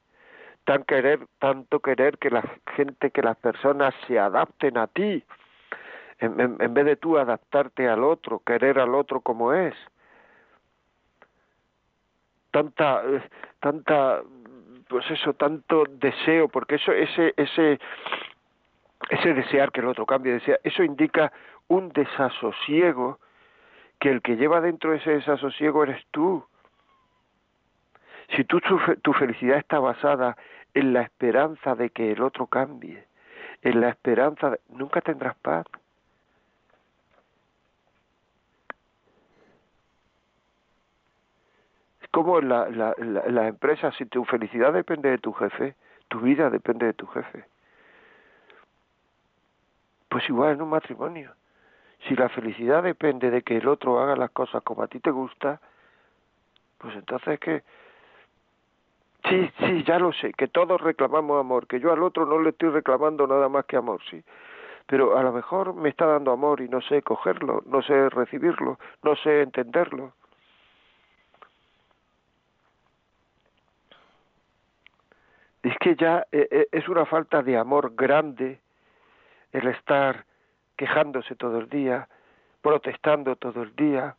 tanto querer que la gente, que las personas se adapten a ti, en, en vez de tú adaptarte al otro, querer al otro como es. Tanta, eh, tanta, pues eso, tanto deseo, porque eso, ese, ese, ese desear que el otro cambie, desea, eso indica un desasosiego que el que lleva dentro ese desasosiego eres tú. Si tú, tu felicidad está basada en la esperanza de que el otro cambie, en la esperanza, de, nunca tendrás paz. Es como la, la, la, la empresa, si tu felicidad depende de tu jefe, tu vida depende de tu jefe. Pues igual en un matrimonio. Si la felicidad depende de que el otro haga las cosas como a ti te gusta, pues entonces que sí, sí, ya lo sé, que todos reclamamos amor, que yo al otro no le estoy reclamando nada más que amor, sí. Pero a lo mejor me está dando amor y no sé cogerlo, no sé recibirlo, no sé entenderlo. Es que ya eh, es una falta de amor grande el estar quejándose todo el día, protestando todo el día,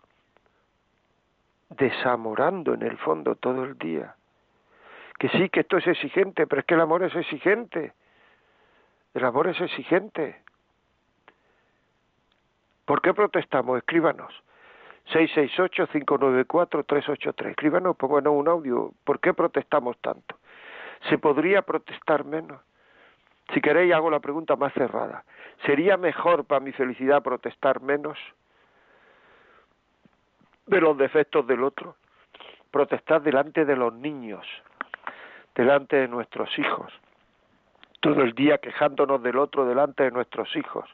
desamorando en el fondo todo el día. Que sí, que esto es exigente, pero es que el amor es exigente. El amor es exigente. ¿Por qué protestamos? Escríbanos. 668-594-383. Escríbanos, pónganos un audio. ¿Por qué protestamos tanto? ¿Se podría protestar menos? Si queréis, hago la pregunta más cerrada. ¿Sería mejor para mi felicidad protestar menos de los defectos del otro? Protestar delante de los niños, delante de nuestros hijos, todo el día quejándonos del otro delante de nuestros hijos,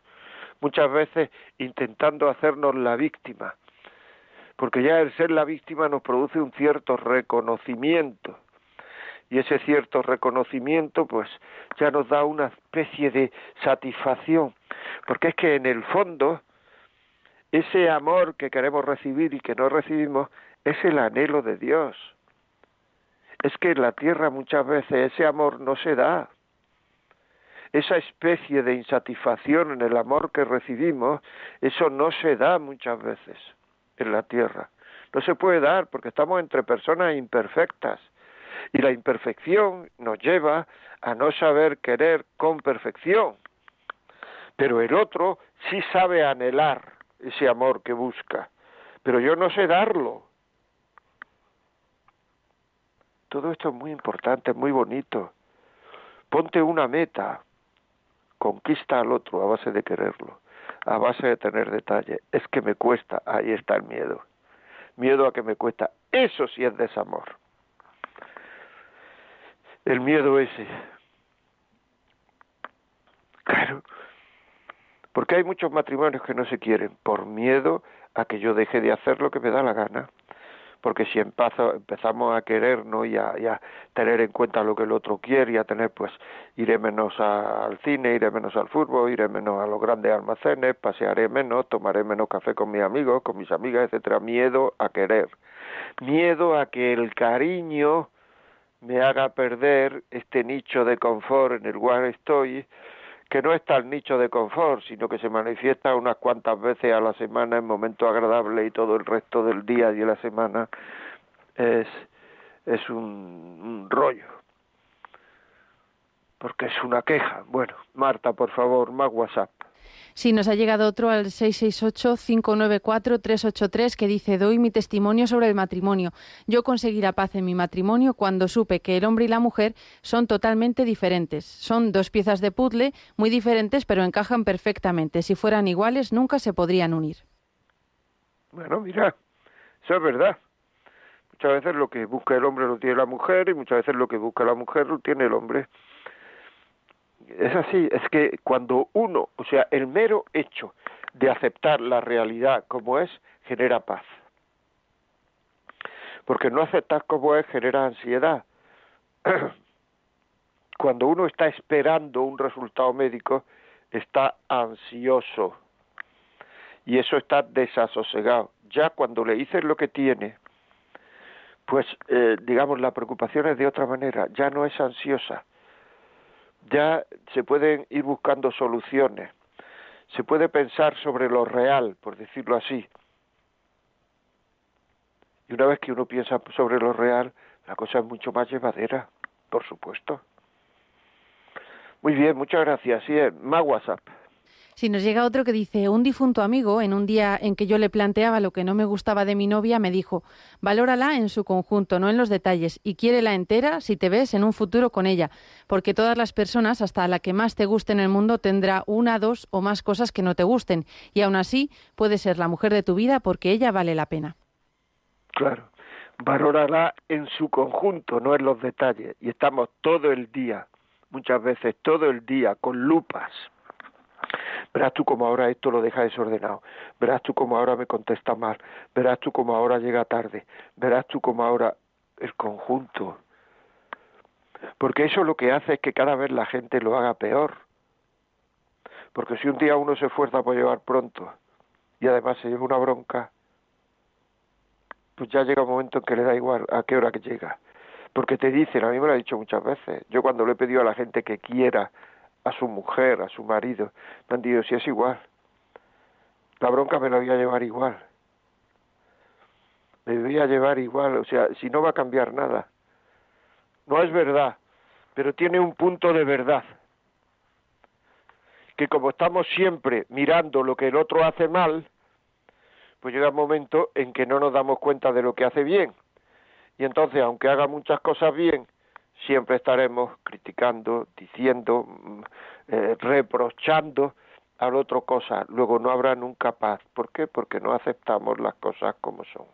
muchas veces intentando hacernos la víctima, porque ya el ser la víctima nos produce un cierto reconocimiento y ese cierto reconocimiento pues ya nos da una especie de satisfacción porque es que en el fondo ese amor que queremos recibir y que no recibimos es el anhelo de Dios. Es que en la tierra muchas veces ese amor no se da. Esa especie de insatisfacción en el amor que recibimos, eso no se da muchas veces en la tierra. No se puede dar porque estamos entre personas imperfectas y la imperfección nos lleva a no saber querer con perfección. Pero el otro sí sabe anhelar ese amor que busca, pero yo no sé darlo. Todo esto es muy importante, es muy bonito. Ponte una meta, conquista al otro a base de quererlo, a base de tener detalle. Es que me cuesta, ahí está el miedo. Miedo a que me cuesta. Eso sí es desamor. El miedo ese. Claro. Porque hay muchos matrimonios que no se quieren por miedo a que yo deje de hacer lo que me da la gana porque si empezamos a querernos y a, y a tener en cuenta lo que el otro quiere y a tener pues iré menos al cine, iré menos al fútbol, iré menos a los grandes almacenes, pasearé menos, tomaré menos café con mis amigos, con mis amigas, etcétera, miedo a querer, miedo a que el cariño me haga perder este nicho de confort en el cual estoy que no está el nicho de confort, sino que se manifiesta unas cuantas veces a la semana en momentos agradables y todo el resto del día y de la semana es, es un, un rollo. Porque es una queja. Bueno, Marta, por favor, más WhatsApp. Sí, nos ha llegado otro al 668-594-383 que dice, doy mi testimonio sobre el matrimonio. Yo conseguí la paz en mi matrimonio cuando supe que el hombre y la mujer son totalmente diferentes. Son dos piezas de puzzle muy diferentes pero encajan perfectamente. Si fueran iguales nunca se podrían unir. Bueno, mira, eso es verdad. Muchas veces lo que busca el hombre lo tiene la mujer y muchas veces lo que busca la mujer lo tiene el hombre es así, es que cuando uno, o sea, el mero hecho de aceptar la realidad como es, genera paz. Porque no aceptar como es genera ansiedad. *clears throat* Cuando uno está esperando un resultado médico, está ansioso. Y eso está desasosegado. Ya cuando le dices lo que tiene, pues eh, digamos la preocupación es de otra manera, ya no es ansiosa ya se pueden ir buscando soluciones, se puede pensar sobre lo real, por decirlo así. Y una vez que uno piensa sobre lo real, la cosa es mucho más llevadera, por supuesto. Muy bien, muchas gracias. Sí, más WhatsApp. Si nos llega otro que dice, un difunto amigo, en un día en que yo le planteaba lo que no me gustaba de mi novia, me dijo, valórala en su conjunto, no en los detalles, y quiérela entera si te ves en un futuro con ella, porque todas las personas, hasta la que más te guste en el mundo, tendrá una, dos o más cosas que no te gusten, y aún así puede ser la mujer de tu vida porque ella vale la pena. Claro, valórala en su conjunto, no en los detalles, y estamos todo el día, muchas veces todo el día, con lupas verás tú como ahora esto lo deja desordenado, verás tú como ahora me contesta mal, verás tú como ahora llega tarde, verás tú como ahora el conjunto. Porque eso lo que hace es que cada vez la gente lo haga peor. Porque si un día uno se esfuerza por llevar pronto y además se lleva una bronca, pues ya llega un momento en que le da igual a qué hora que llega. Porque te dicen, a mí me lo ha dicho muchas veces, yo cuando le he pedido a la gente que quiera a su mujer, a su marido. Me han dicho, si es igual. La bronca me la voy a llevar igual. Me voy a llevar igual, o sea, si no va a cambiar nada. No es verdad, pero tiene un punto de verdad. Que como estamos siempre mirando lo que el otro hace mal, pues llega un momento en que no nos damos cuenta de lo que hace bien. Y entonces, aunque haga muchas cosas bien, siempre estaremos criticando, diciendo, mm, eh, reprochando al otro cosas. Luego no habrá nunca paz. ¿Por qué? Porque no aceptamos las cosas como son.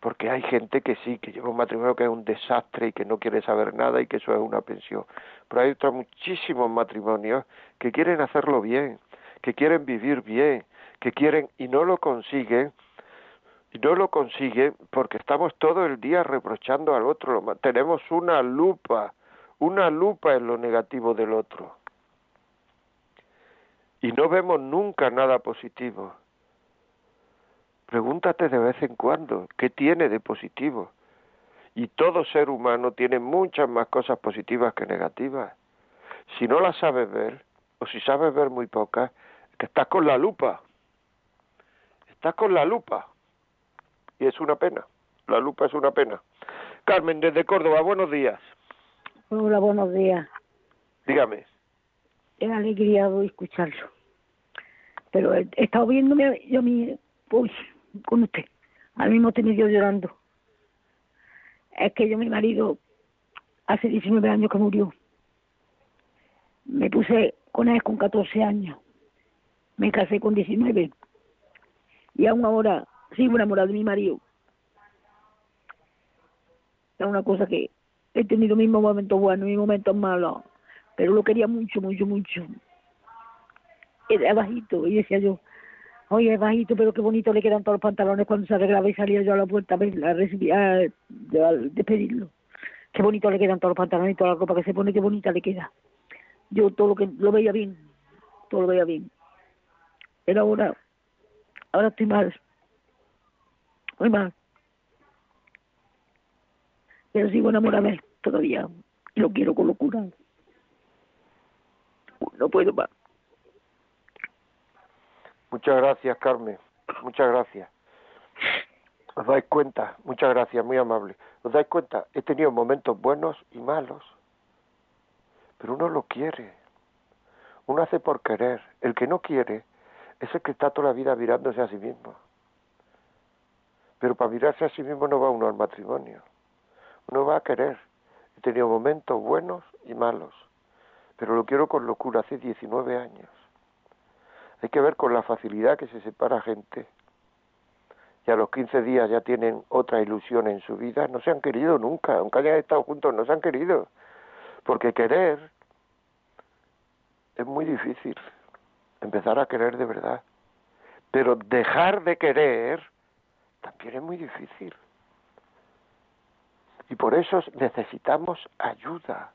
Porque hay gente que sí, que lleva un matrimonio que es un desastre y que no quiere saber nada y que eso es una pensión. Pero hay otros muchísimos matrimonios que quieren hacerlo bien, que quieren vivir bien, que quieren y no lo consiguen no lo consigue porque estamos todo el día reprochando al otro. Tenemos una lupa, una lupa en lo negativo del otro. Y no vemos nunca nada positivo. Pregúntate de vez en cuando, ¿qué tiene de positivo? Y todo ser humano tiene muchas más cosas positivas que negativas. Si no las sabes ver, o si sabes ver muy pocas, que estás con la lupa. Estás con la lupa. Y es una pena. La lupa es una pena. Carmen, desde Córdoba, buenos días. Hola, buenos días. Dígame. Es alegría escucharlo. Pero he, he estado viéndome yo mí, pues, con usted. Al mismo tiempo yo llorando. Es que yo, mi marido, hace 19 años que murió. Me puse con él con 14 años. Me casé con 19. Y aún ahora sigo enamorada de mi marido. Es una cosa que he tenido mis momentos buenos mis momentos malos. Pero lo quería mucho, mucho, mucho. Era bajito y decía yo, oye, es bajito, pero qué bonito le quedan todos los pantalones cuando se arreglaba y salía yo a la puerta a recibir, a despedirlo. Qué bonito le quedan todos los pantalones y toda la ropa que se pone, qué bonita le queda. Yo todo lo que lo veía bien, todo lo veía bien. Pero ahora, ahora estoy mal, muy mal. Pero sigo enamorada todavía y lo quiero con locura. No puedo más. Muchas gracias, Carmen. Muchas gracias. ¿Os dais cuenta? Muchas gracias, muy amable. ¿Os dais cuenta? He tenido momentos buenos y malos. Pero uno lo quiere. Uno hace por querer. El que no quiere es el que está toda la vida mirándose a sí mismo. Pero para mirarse a sí mismo no va uno al matrimonio. Uno va a querer. He tenido momentos buenos y malos. Pero lo quiero con locura hace 19 años. Hay que ver con la facilidad que se separa gente. Y a los 15 días ya tienen otra ilusión en su vida. No se han querido nunca. Aunque hayan estado juntos, no se han querido. Porque querer es muy difícil. Empezar a querer de verdad. Pero dejar de querer también es muy difícil. Y por eso necesitamos ayuda.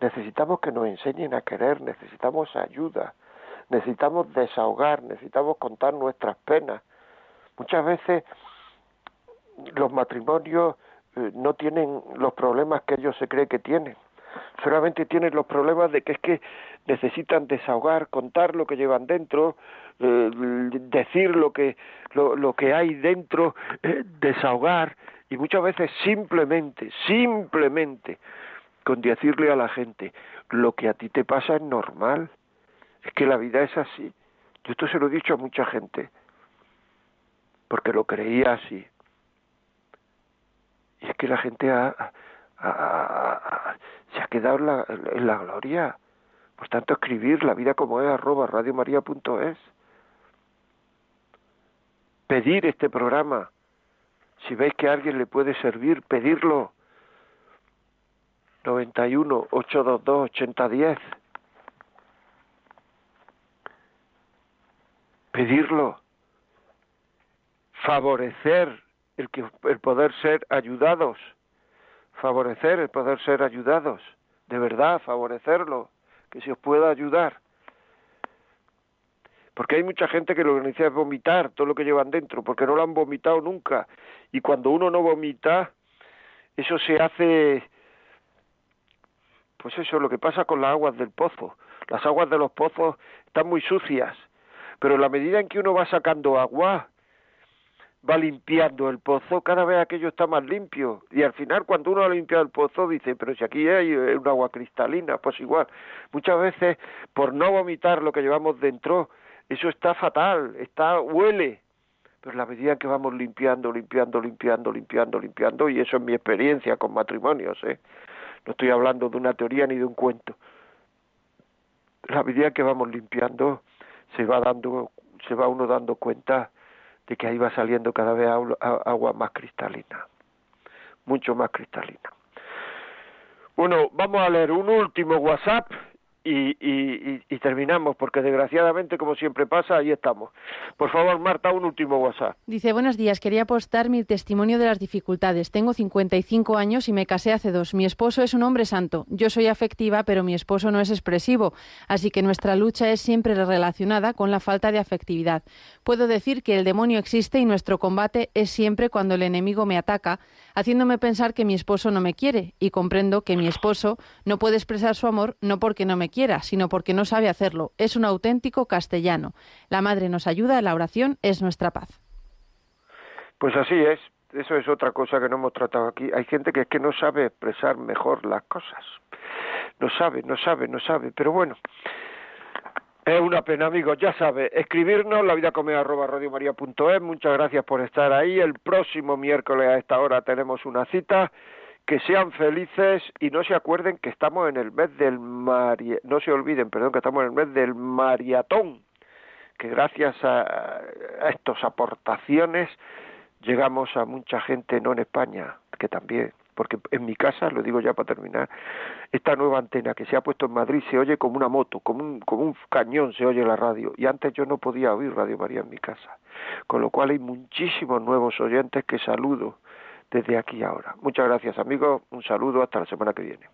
Necesitamos que nos enseñen a querer, necesitamos ayuda, necesitamos desahogar, necesitamos contar nuestras penas. Muchas veces los matrimonios eh, no tienen los problemas que ellos se creen que tienen. Solamente tienen los problemas de que es que necesitan desahogar, contar lo que llevan dentro, eh, decir lo que lo, que hay dentro, eh, desahogar y muchas veces simplemente, simplemente con decirle a la gente lo que a ti te pasa es normal, es que la vida es así. Yo esto se lo he dicho a mucha gente, porque lo creía así. Y es que la gente ha, ha- se ha quedado en la, en la gloria. Por tanto, escribir la vida como es arroba radiomaria.es. Pedir este programa. Si veis que a alguien le puede servir, pedirlo. 91 822 8010. Pedirlo. Favorecer el, que, el poder ser ayudados. Favorecer el poder ser ayudados. De verdad, favorecerlo. Que se os pueda ayudar. Porque hay mucha gente que lo que necesita es vomitar todo lo que llevan dentro, porque no lo han vomitado nunca. Y cuando uno no vomita, eso se hace pues eso, lo que pasa con las aguas del pozo. Las aguas de los pozos están muy sucias, pero en la medida en que uno va sacando agua, va limpiando el pozo, cada vez aquello está más limpio. Y al final, cuando uno ha limpiado el pozo, dice, pero si aquí hay eh, un agua cristalina, pues igual. Muchas veces, por no vomitar lo que llevamos dentro, eso está fatal, está huele. Pero la medida en que vamos limpiando, limpiando, limpiando, limpiando, limpiando, y eso es mi experiencia con matrimonios, ¿eh? No estoy hablando de una teoría ni de un cuento. La medida que vamos limpiando, se va dando, se va uno dando cuenta de que ahí va saliendo cada vez agua más cristalina, mucho más cristalina. Bueno, vamos a leer un último WhatsApp y, y, y, terminamos, porque desgraciadamente, como siempre pasa, ahí estamos. Por favor, Marta, un último WhatsApp. Dice, buenos días, quería apostar mi testimonio de las dificultades. Tengo 55 años y me casé hace dos. Mi esposo es un hombre santo. Yo soy afectiva, pero mi esposo no es expresivo. Así que nuestra lucha es siempre relacionada con la falta de afectividad. Puedo decir que el demonio existe y nuestro combate es siempre cuando el enemigo me ataca, haciéndome pensar que mi esposo no me quiere. Y comprendo que mi esposo no puede expresar su amor no porque no me quiera, sino porque no sabe hacerlo. Es un auténtico castellano. La madre nos ayuda, la oración es nuestra paz. Pues así es. Eso es otra cosa que no hemos tratado aquí. Hay gente que es que no sabe expresar mejor las cosas. No sabe, no sabe, no sabe. Pero bueno, es una pena, amigos. Ya sabe, escribirnos la vida es. Muchas gracias por estar ahí. El próximo miércoles a esta hora tenemos una cita. Que sean felices y no se acuerden que estamos en el mes del mari... no se olviden, perdón, que estamos en el mes del maratón. Que gracias a, a estas aportaciones llegamos a mucha gente, no en España, que también, porque en mi casa, lo digo ya para terminar, esta nueva antena que se ha puesto en Madrid se oye como una moto, como un, como un cañón se oye la radio, y antes yo no podía oír Radio María en mi casa, con lo cual hay muchísimos nuevos oyentes que saludo desde aquí ahora. Muchas gracias amigos, un saludo, hasta la semana que viene.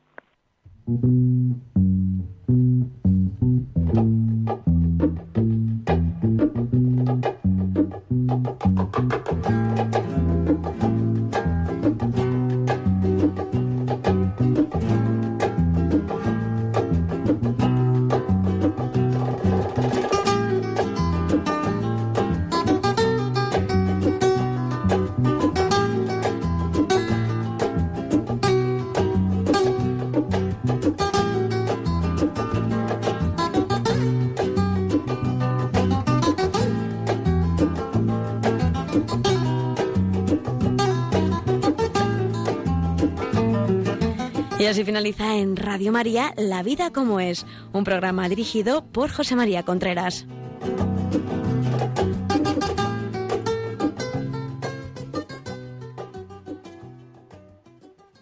María La Vida como es, un programa dirigido por José María Contreras.